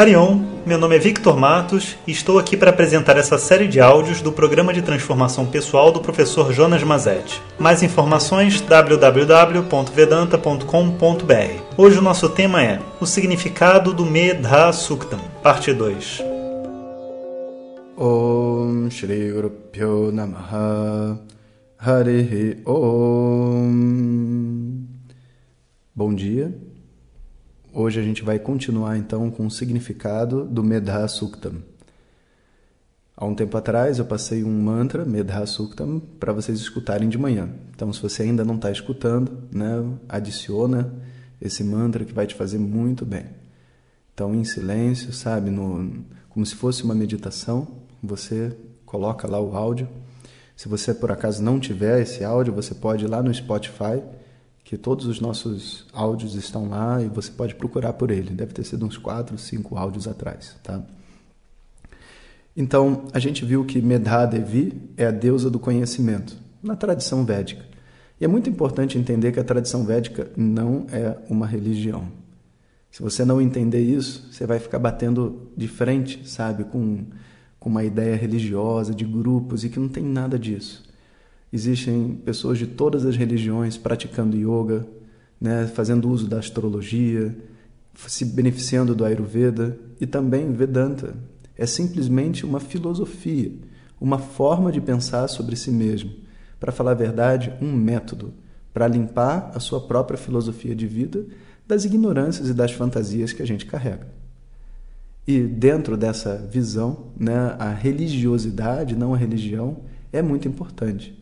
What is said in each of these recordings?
Harion, meu nome é Victor Matos e estou aqui para apresentar essa série de áudios do programa de transformação pessoal do professor Jonas Mazetti. Mais informações www.vedanta.com.br. Hoje o nosso tema é o significado do Medha Suktam, parte 2. Om Shri Namaha Om Bom dia. Hoje a gente vai continuar então com o significado do Medha Suktam. Há um tempo atrás eu passei um mantra, Medha Suktam, para vocês escutarem de manhã. Então, se você ainda não está escutando, né, adiciona esse mantra que vai te fazer muito bem. Então, em silêncio, sabe, no, como se fosse uma meditação, você coloca lá o áudio. Se você por acaso não tiver esse áudio, você pode ir lá no Spotify que todos os nossos áudios estão lá e você pode procurar por ele. Deve ter sido uns quatro, cinco áudios atrás, tá? Então, a gente viu que Medha Devi é a deusa do conhecimento, na tradição védica. E é muito importante entender que a tradição védica não é uma religião. Se você não entender isso, você vai ficar batendo de frente, sabe, com, com uma ideia religiosa, de grupos, e que não tem nada disso. Existem pessoas de todas as religiões praticando yoga, né, fazendo uso da astrologia, se beneficiando do Ayurveda e também Vedanta. É simplesmente uma filosofia, uma forma de pensar sobre si mesmo. Para falar a verdade, um método para limpar a sua própria filosofia de vida das ignorâncias e das fantasias que a gente carrega. E dentro dessa visão, né, a religiosidade, não a religião, é muito importante.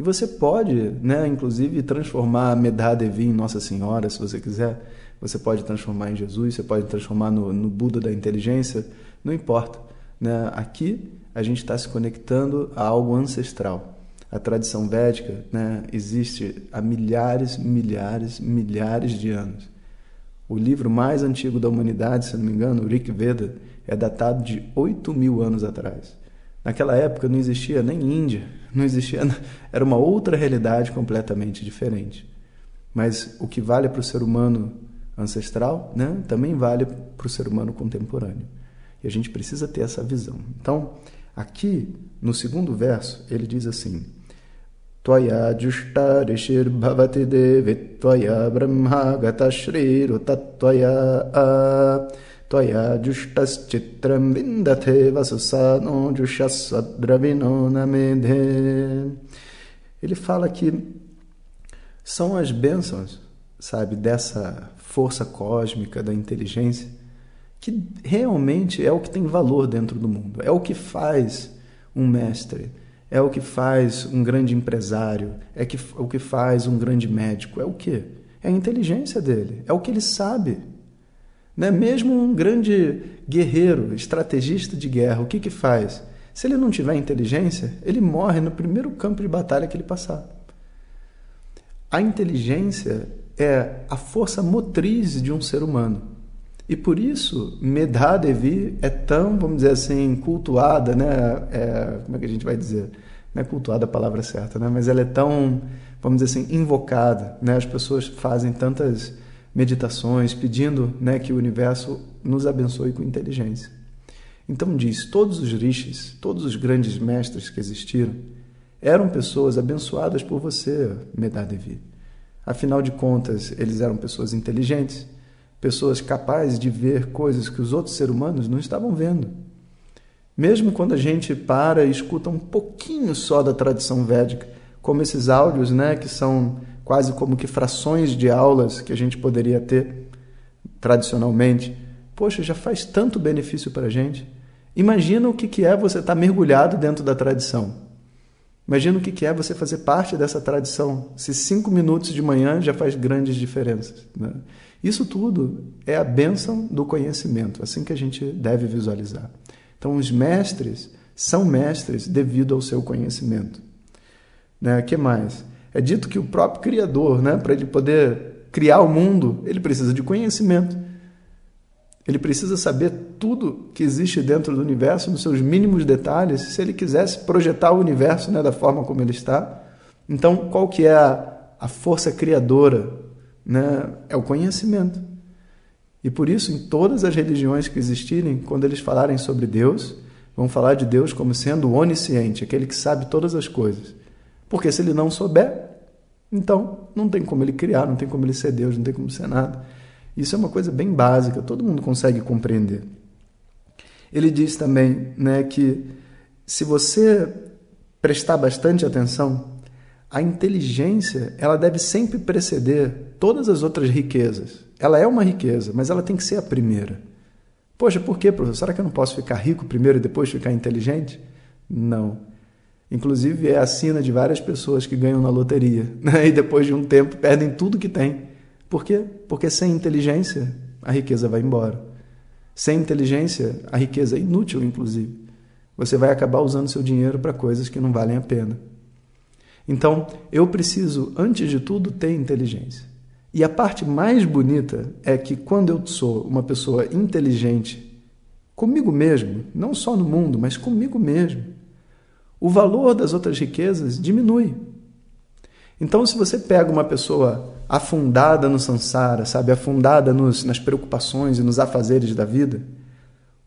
E você pode, né, inclusive, transformar a Medha Devi em Nossa Senhora, se você quiser. Você pode transformar em Jesus, você pode transformar no, no Buda da inteligência, não importa. Né? Aqui a gente está se conectando a algo ancestral. A tradição védica né, existe há milhares, milhares, milhares de anos. O livro mais antigo da humanidade, se não me engano, o Rig Veda, é datado de 8 mil anos atrás. Naquela época não existia nem Índia, não existia, era uma outra realidade completamente diferente. Mas o que vale para o ser humano ancestral, né, também vale para o ser humano contemporâneo. E a gente precisa ter essa visão. Então, aqui no segundo verso, ele diz assim: Tvaya jushta rishir bhavati devi tvaya brahma gata shri Tvaya jushtaschitram vindate vasusano jushasvadravino namedhe. Ele fala que são as bênçãos, sabe, dessa força cósmica, da inteligência, que realmente é o que tem valor dentro do mundo. É o que faz um mestre, é o que faz um grande empresário, é o que faz um grande médico. É o que? É a inteligência dele, é o que ele sabe. Né? Mesmo um grande guerreiro, estrategista de guerra, o que, que faz? Se ele não tiver inteligência, ele morre no primeiro campo de batalha que ele passar. A inteligência é a força motriz de um ser humano. E por isso, Medha Devi é tão, vamos dizer assim, cultuada, né? É, como é que a gente vai dizer? Não é cultuada a palavra certa, né? Mas ela é tão, vamos dizer assim, invocada, né? As pessoas fazem tantas meditações, pedindo né, que o universo nos abençoe com inteligência. Então diz, todos os rishis, todos os grandes mestres que existiram, eram pessoas abençoadas por você, Medadevi. Afinal de contas, eles eram pessoas inteligentes, pessoas capazes de ver coisas que os outros seres humanos não estavam vendo. Mesmo quando a gente para e escuta um pouquinho só da tradição védica, como esses áudios, né, que são quase como que frações de aulas que a gente poderia ter tradicionalmente. Poxa, já faz tanto benefício para a gente. Imagina o que é você estar tá mergulhado dentro da tradição. Imagina o que é você fazer parte dessa tradição. Se cinco minutos de manhã já faz grandes diferenças. Né? Isso tudo é a bênção do conhecimento, assim que a gente deve visualizar. Então, os mestres são mestres devido ao seu conhecimento. Né? que mais? É dito que o próprio Criador, né, para ele poder criar o mundo, ele precisa de conhecimento. Ele precisa saber tudo que existe dentro do universo, nos seus mínimos detalhes, se ele quisesse projetar o universo né, da forma como ele está. Então, qual que é a, a força criadora? Né? É o conhecimento. E por isso, em todas as religiões que existirem, quando eles falarem sobre Deus, vão falar de Deus como sendo onisciente, aquele que sabe todas as coisas. Porque se ele não souber, então não tem como ele criar, não tem como ele ser Deus, não tem como ser nada. Isso é uma coisa bem básica, todo mundo consegue compreender. Ele diz também né, que se você prestar bastante atenção, a inteligência ela deve sempre preceder todas as outras riquezas. Ela é uma riqueza, mas ela tem que ser a primeira. Poxa, por quê, professor? Será que eu não posso ficar rico primeiro e depois ficar inteligente? Não. Inclusive é a sina de várias pessoas que ganham na loteria né? e depois de um tempo perdem tudo que têm. Por quê? Porque sem inteligência a riqueza vai embora. Sem inteligência a riqueza é inútil, inclusive. Você vai acabar usando seu dinheiro para coisas que não valem a pena. Então, eu preciso, antes de tudo, ter inteligência. E a parte mais bonita é que quando eu sou uma pessoa inteligente, comigo mesmo, não só no mundo, mas comigo mesmo, o valor das outras riquezas diminui. Então, se você pega uma pessoa afundada no sansara, sabe, afundada nos, nas preocupações e nos afazeres da vida,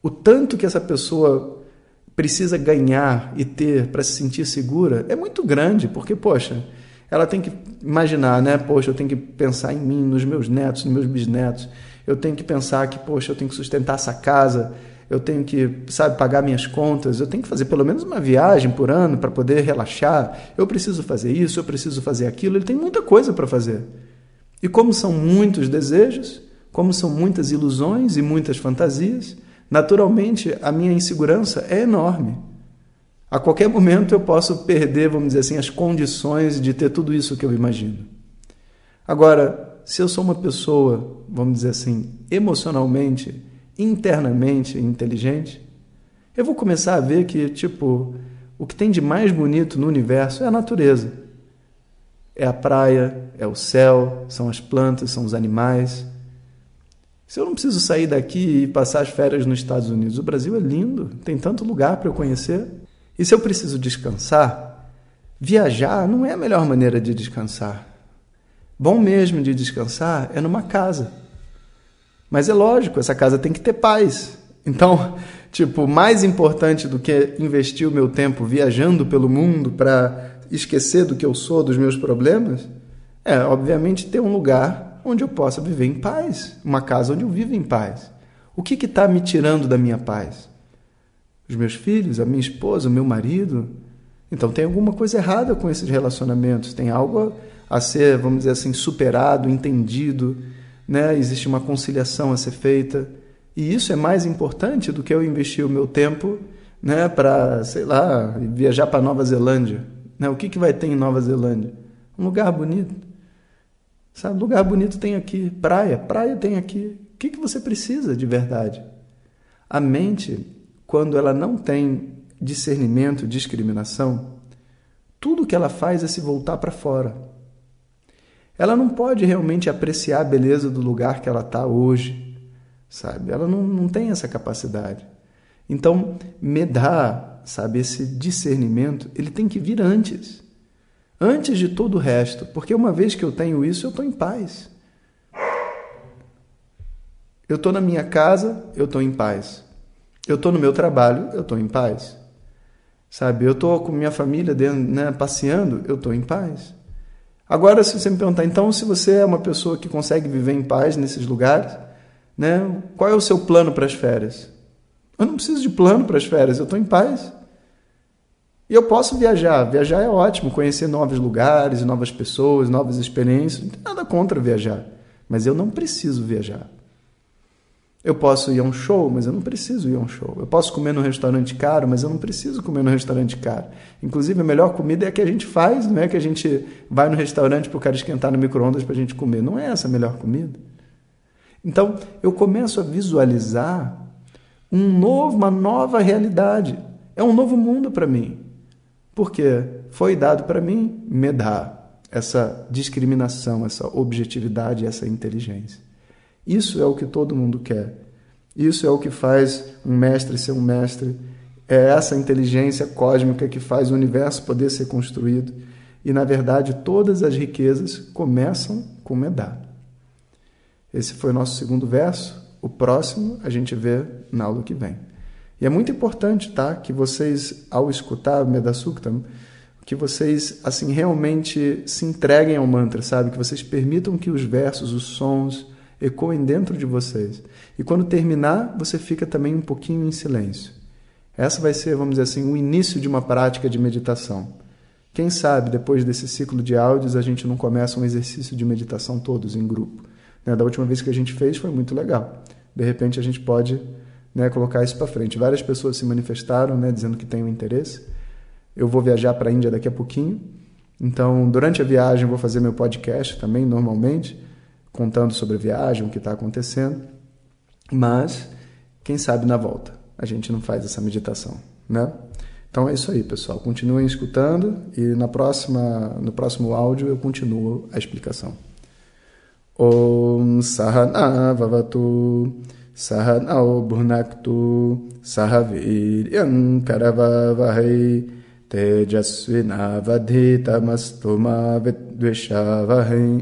o tanto que essa pessoa precisa ganhar e ter para se sentir segura é muito grande, porque, poxa, ela tem que imaginar, né? Poxa, eu tenho que pensar em mim, nos meus netos, nos meus bisnetos. Eu tenho que pensar que, poxa, eu tenho que sustentar essa casa, eu tenho que, sabe, pagar minhas contas, eu tenho que fazer pelo menos uma viagem por ano para poder relaxar. Eu preciso fazer isso, eu preciso fazer aquilo. Ele tem muita coisa para fazer. E como são muitos desejos, como são muitas ilusões e muitas fantasias, naturalmente a minha insegurança é enorme. A qualquer momento eu posso perder, vamos dizer assim, as condições de ter tudo isso que eu imagino. Agora, se eu sou uma pessoa, vamos dizer assim, emocionalmente internamente inteligente, eu vou começar a ver que, tipo, o que tem de mais bonito no universo é a natureza. É a praia, é o céu, são as plantas, são os animais. Se eu não preciso sair daqui e passar as férias nos Estados Unidos, o Brasil é lindo, tem tanto lugar para eu conhecer. E se eu preciso descansar, viajar não é a melhor maneira de descansar. Bom mesmo de descansar é numa casa mas é lógico, essa casa tem que ter paz. Então, tipo, mais importante do que investir o meu tempo viajando pelo mundo para esquecer do que eu sou, dos meus problemas, é, obviamente, ter um lugar onde eu possa viver em paz, uma casa onde eu vivo em paz. O que está me tirando da minha paz? Os meus filhos, a minha esposa, o meu marido? Então tem alguma coisa errada com esses relacionamentos, tem algo a ser, vamos dizer assim, superado, entendido né? existe uma conciliação a ser feita. E isso é mais importante do que eu investir o meu tempo né, para, sei lá, viajar para Nova Zelândia. Né? O que, que vai ter em Nova Zelândia? Um lugar bonito. Sabe, lugar bonito tem aqui. Praia, praia tem aqui. O que, que você precisa de verdade? A mente, quando ela não tem discernimento, discriminação, tudo que ela faz é se voltar para fora ela não pode realmente apreciar a beleza do lugar que ela está hoje, sabe? Ela não, não tem essa capacidade. Então, me dá, sabe, esse discernimento, ele tem que vir antes. Antes de todo o resto, porque uma vez que eu tenho isso, eu estou em paz. Eu estou na minha casa, eu estou em paz. Eu estou no meu trabalho, eu estou em paz. Sabe, eu estou com minha família dentro, né, passeando, eu estou em paz. Agora, se você me perguntar, então, se você é uma pessoa que consegue viver em paz nesses lugares, né, qual é o seu plano para as férias? Eu não preciso de plano para as férias, eu estou em paz. E eu posso viajar. Viajar é ótimo, conhecer novos lugares, novas pessoas, novas experiências. Não tem nada contra viajar. Mas eu não preciso viajar. Eu posso ir a um show, mas eu não preciso ir a um show. Eu posso comer num restaurante caro, mas eu não preciso comer num restaurante caro. Inclusive, a melhor comida é a que a gente faz, não é que a gente vai no restaurante para o cara esquentar no micro-ondas para a gente comer. Não é essa a melhor comida. Então, eu começo a visualizar um novo, uma nova realidade. É um novo mundo para mim. Porque foi dado para mim me dá essa discriminação, essa objetividade, essa inteligência. Isso é o que todo mundo quer. Isso é o que faz um mestre ser um mestre. É essa inteligência cósmica que faz o universo poder ser construído. E, na verdade, todas as riquezas começam com Medá. Esse foi o nosso segundo verso. O próximo a gente vê na aula que vem. E é muito importante, tá, que vocês ao escutar o Medasuktam, que vocês assim realmente se entreguem ao mantra, sabe? Que vocês permitam que os versos, os sons ecoem dentro de vocês. E quando terminar, você fica também um pouquinho em silêncio. Essa vai ser, vamos dizer assim, o início de uma prática de meditação. Quem sabe depois desse ciclo de áudios a gente não começa um exercício de meditação todos em grupo. Né? Da última vez que a gente fez foi muito legal. De repente a gente pode né, colocar isso para frente. Várias pessoas se manifestaram né, dizendo que têm um interesse. Eu vou viajar para a Índia daqui a pouquinho. Então, durante a viagem, vou fazer meu podcast também, normalmente, contando sobre a viagem, o que está acontecendo. Mas, quem sabe na volta a gente não faz essa meditação, né? Então é isso aí, pessoal. Continuem escutando e na próxima, no próximo áudio eu continuo a explicação. Om Sahana Vavatu Sahanao Bhunaktu Sahaviryam Karavavahai Tejasvinavadhitamastu ma vidvishavahai